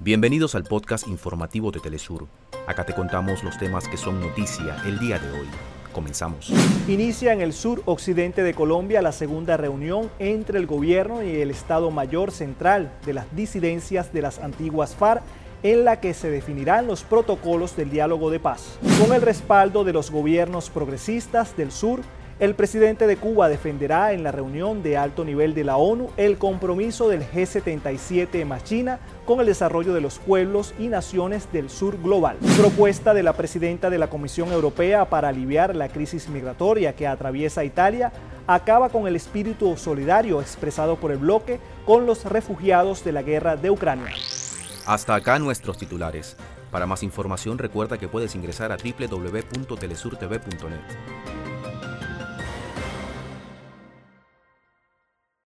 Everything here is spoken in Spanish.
Bienvenidos al podcast informativo de Telesur. Acá te contamos los temas que son noticia el día de hoy. Comenzamos. Inicia en el sur occidente de Colombia la segunda reunión entre el gobierno y el Estado Mayor Central de las disidencias de las antiguas FARC en la que se definirán los protocolos del diálogo de paz. Con el respaldo de los gobiernos progresistas del sur, el presidente de Cuba defenderá en la reunión de alto nivel de la ONU el compromiso del G77 más China con el desarrollo de los pueblos y naciones del sur global. Propuesta de la presidenta de la Comisión Europea para aliviar la crisis migratoria que atraviesa Italia acaba con el espíritu solidario expresado por el bloque con los refugiados de la guerra de Ucrania. Hasta acá nuestros titulares. Para más información recuerda que puedes ingresar a www.telesurtv.net.